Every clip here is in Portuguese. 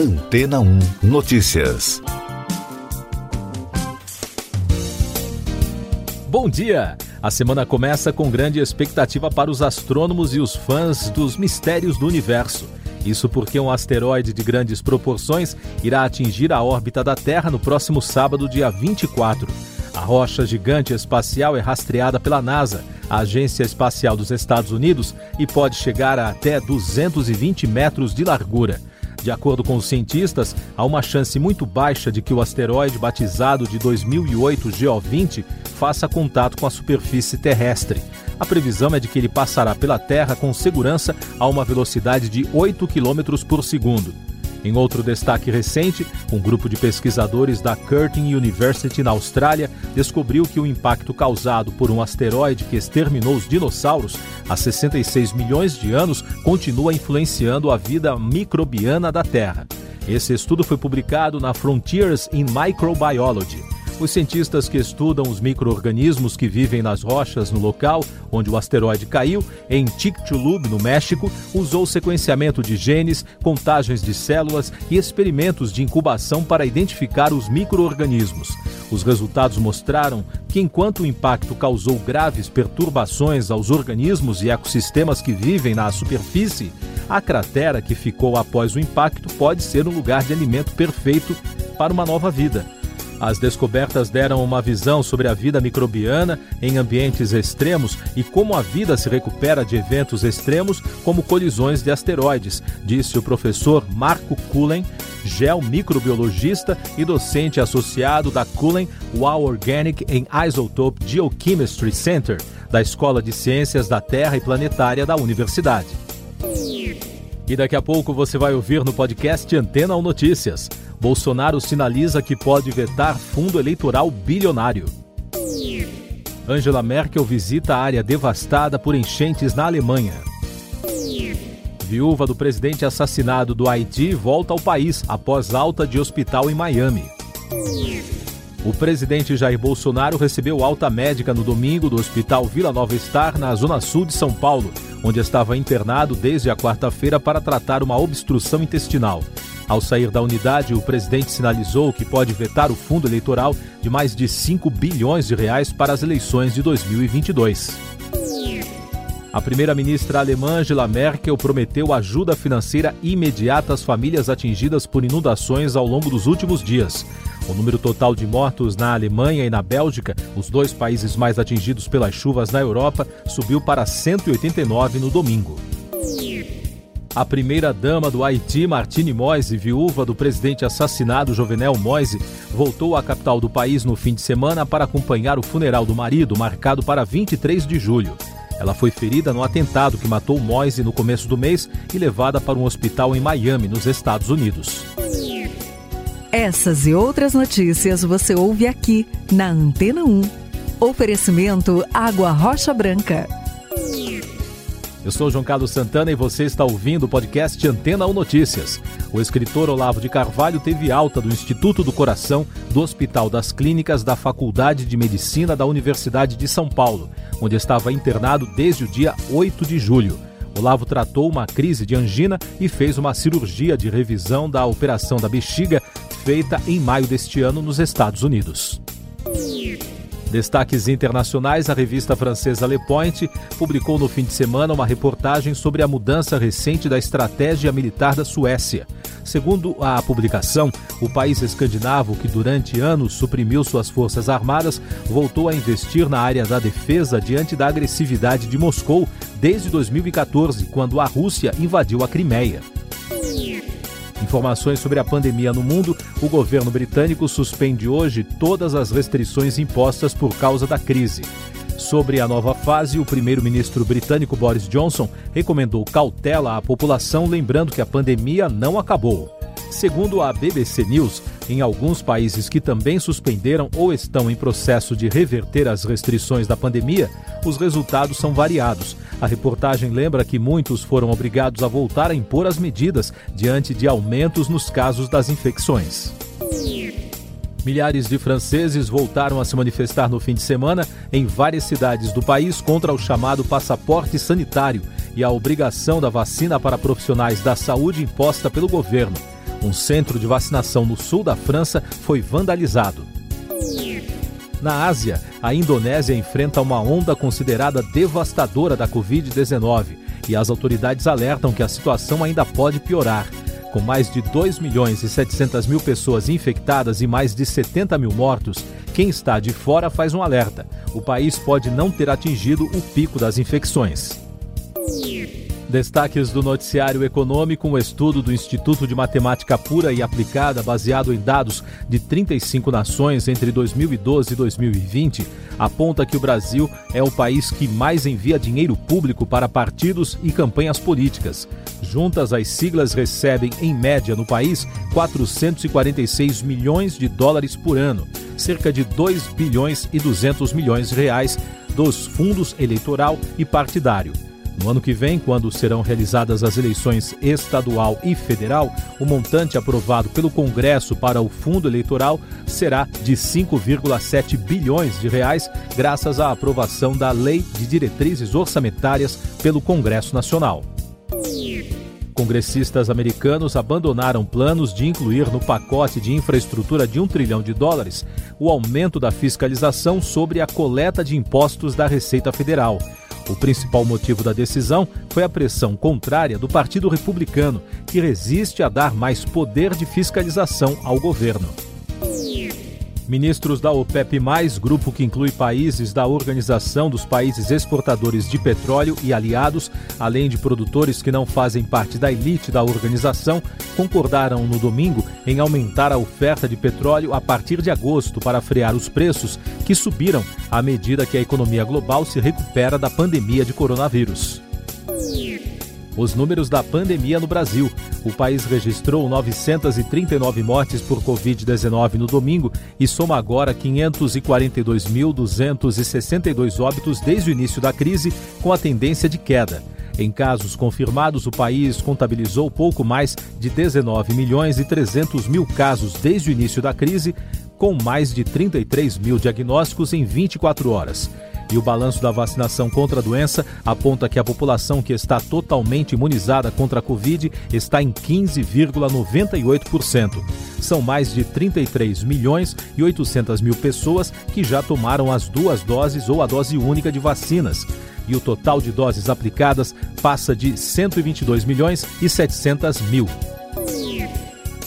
Antena 1 Notícias. Bom dia! A semana começa com grande expectativa para os astrônomos e os fãs dos mistérios do universo. Isso porque um asteroide de grandes proporções irá atingir a órbita da Terra no próximo sábado, dia 24. A rocha gigante espacial é rastreada pela NASA, a Agência Espacial dos Estados Unidos, e pode chegar a até 220 metros de largura. De acordo com os cientistas, há uma chance muito baixa de que o asteroide batizado de 2008 GO20 faça contato com a superfície terrestre. A previsão é de que ele passará pela Terra com segurança a uma velocidade de 8 km por segundo. Em outro destaque recente, um grupo de pesquisadores da Curtin University na Austrália descobriu que o impacto causado por um asteroide que exterminou os dinossauros há 66 milhões de anos continua influenciando a vida microbiana da Terra. Esse estudo foi publicado na Frontiers in Microbiology. Os cientistas que estudam os micro-organismos que vivem nas rochas no local onde o asteroide caiu, em Chicxulub, no México, usou sequenciamento de genes, contagens de células e experimentos de incubação para identificar os micro-organismos. Os resultados mostraram que, enquanto o impacto causou graves perturbações aos organismos e ecossistemas que vivem na superfície, a cratera que ficou após o impacto pode ser um lugar de alimento perfeito para uma nova vida. As descobertas deram uma visão sobre a vida microbiana em ambientes extremos e como a vida se recupera de eventos extremos, como colisões de asteroides, disse o professor Marco Cullen, geomicrobiologista e docente associado da Cullen Wow Organic and Isotope Geochemistry Center, da Escola de Ciências da Terra e Planetária da Universidade. E daqui a pouco você vai ouvir no podcast Antena ou Notícias. Bolsonaro sinaliza que pode vetar fundo eleitoral bilionário. Angela Merkel visita a área devastada por enchentes na Alemanha. Viúva do presidente assassinado do Haiti volta ao país após alta de hospital em Miami. O presidente Jair Bolsonaro recebeu alta médica no domingo do Hospital Vila Nova Star, na zona sul de São Paulo, onde estava internado desde a quarta-feira para tratar uma obstrução intestinal. Ao sair da unidade, o presidente sinalizou que pode vetar o fundo eleitoral de mais de 5 bilhões de reais para as eleições de 2022. A primeira-ministra alemã Angela Merkel prometeu ajuda financeira imediata às famílias atingidas por inundações ao longo dos últimos dias. O número total de mortos na Alemanha e na Bélgica, os dois países mais atingidos pelas chuvas na Europa, subiu para 189 no domingo. A primeira-dama do Haiti, Martine Moise, viúva do presidente assassinado Jovenel Moise, voltou à capital do país no fim de semana para acompanhar o funeral do marido, marcado para 23 de julho. Ela foi ferida no atentado que matou Moise no começo do mês e levada para um hospital em Miami, nos Estados Unidos. Essas e outras notícias você ouve aqui na Antena 1. Oferecimento Água Rocha Branca. Eu sou João Carlos Santana e você está ouvindo o podcast Antena 1 Notícias. O escritor Olavo de Carvalho teve alta do Instituto do Coração do Hospital das Clínicas da Faculdade de Medicina da Universidade de São Paulo, onde estava internado desde o dia 8 de julho. Olavo tratou uma crise de angina e fez uma cirurgia de revisão da operação da bexiga feita em maio deste ano nos Estados Unidos. Destaques internacionais: a revista francesa Le Point publicou no fim de semana uma reportagem sobre a mudança recente da estratégia militar da Suécia. Segundo a publicação, o país escandinavo, que durante anos suprimiu suas forças armadas, voltou a investir na área da defesa diante da agressividade de Moscou desde 2014, quando a Rússia invadiu a Crimeia. Informações sobre a pandemia no mundo: o governo britânico suspende hoje todas as restrições impostas por causa da crise. Sobre a nova fase, o primeiro-ministro britânico Boris Johnson recomendou cautela à população, lembrando que a pandemia não acabou. Segundo a BBC News, em alguns países que também suspenderam ou estão em processo de reverter as restrições da pandemia, os resultados são variados. A reportagem lembra que muitos foram obrigados a voltar a impor as medidas diante de aumentos nos casos das infecções. Milhares de franceses voltaram a se manifestar no fim de semana em várias cidades do país contra o chamado passaporte sanitário e a obrigação da vacina para profissionais da saúde imposta pelo governo. Um centro de vacinação no sul da França foi vandalizado. Na Ásia, a Indonésia enfrenta uma onda considerada devastadora da Covid-19 e as autoridades alertam que a situação ainda pode piorar. Com mais de 2 milhões e 700 mil pessoas infectadas e mais de 70 mil mortos, quem está de fora faz um alerta: o país pode não ter atingido o pico das infecções. Destaques do noticiário econômico: um estudo do Instituto de Matemática Pura e Aplicada, baseado em dados de 35 nações entre 2012 e 2020, aponta que o Brasil é o país que mais envia dinheiro público para partidos e campanhas políticas. Juntas, as siglas recebem, em média, no país, 446 milhões de dólares por ano, cerca de 2 bilhões e 200 milhões de reais dos fundos eleitoral e partidário. No ano que vem, quando serão realizadas as eleições estadual e federal, o montante aprovado pelo Congresso para o fundo eleitoral será de 5,7 bilhões de reais, graças à aprovação da Lei de Diretrizes Orçamentárias pelo Congresso Nacional. Congressistas americanos abandonaram planos de incluir no pacote de infraestrutura de um trilhão de dólares o aumento da fiscalização sobre a coleta de impostos da Receita Federal. O principal motivo da decisão foi a pressão contrária do Partido Republicano, que resiste a dar mais poder de fiscalização ao governo. Ministros da OPEP, grupo que inclui países da Organização dos Países Exportadores de Petróleo e aliados, além de produtores que não fazem parte da elite da organização, concordaram no domingo em aumentar a oferta de petróleo a partir de agosto para frear os preços, que subiram à medida que a economia global se recupera da pandemia de coronavírus os números da pandemia no Brasil. O país registrou 939 mortes por Covid-19 no domingo e soma agora 542.262 óbitos desde o início da crise, com a tendência de queda. Em casos confirmados, o país contabilizou pouco mais de 19 milhões e 300 mil casos desde o início da crise, com mais de 33 mil diagnósticos em 24 horas. E o balanço da vacinação contra a doença aponta que a população que está totalmente imunizada contra a Covid está em 15,98%. São mais de 33 milhões e 800 mil pessoas que já tomaram as duas doses ou a dose única de vacinas. E o total de doses aplicadas passa de 122 milhões e 700 mil.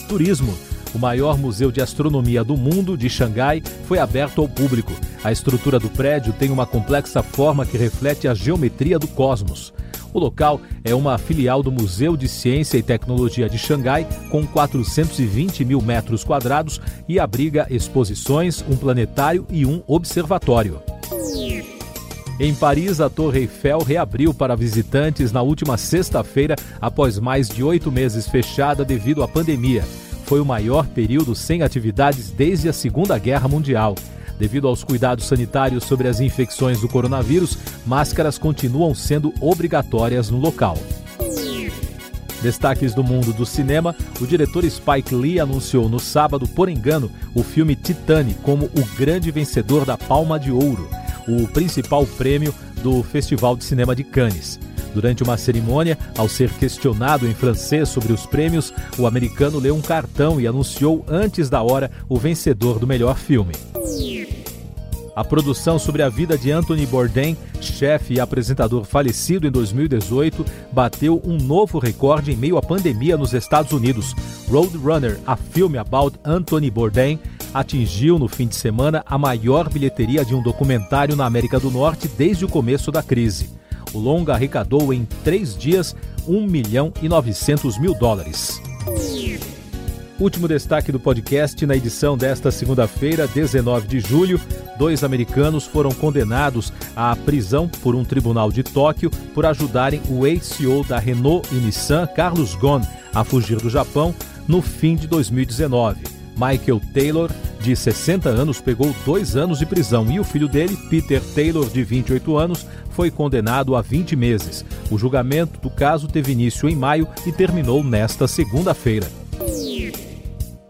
Turismo. O maior museu de astronomia do mundo, de Xangai, foi aberto ao público. A estrutura do prédio tem uma complexa forma que reflete a geometria do cosmos. O local é uma filial do Museu de Ciência e Tecnologia de Xangai, com 420 mil metros quadrados e abriga exposições, um planetário e um observatório. Em Paris, a Torre Eiffel reabriu para visitantes na última sexta-feira, após mais de oito meses fechada devido à pandemia foi o maior período sem atividades desde a Segunda Guerra Mundial. Devido aos cuidados sanitários sobre as infecções do coronavírus, máscaras continuam sendo obrigatórias no local. Destaques do mundo do cinema: o diretor Spike Lee anunciou no sábado, por engano, o filme Titane como o grande vencedor da Palma de Ouro, o principal prêmio do Festival de Cinema de Cannes. Durante uma cerimônia, ao ser questionado em francês sobre os prêmios, o americano leu um cartão e anunciou antes da hora o vencedor do melhor filme. A produção sobre a vida de Anthony Bourdain, chefe e apresentador falecido em 2018, bateu um novo recorde em meio à pandemia nos Estados Unidos. Roadrunner, a filme about Anthony Bourdain, atingiu no fim de semana a maior bilheteria de um documentário na América do Norte desde o começo da crise. O longa arrecadou em três dias 1 milhão e 900 mil dólares. Último destaque do podcast na edição desta segunda-feira, 19 de julho. Dois americanos foram condenados à prisão por um tribunal de Tóquio por ajudarem o ex-CEO da Renault e Nissan, Carlos Ghosn, a fugir do Japão no fim de 2019. Michael Taylor de 60 anos, pegou dois anos de prisão e o filho dele, Peter Taylor, de 28 anos, foi condenado a 20 meses. O julgamento do caso teve início em maio e terminou nesta segunda-feira.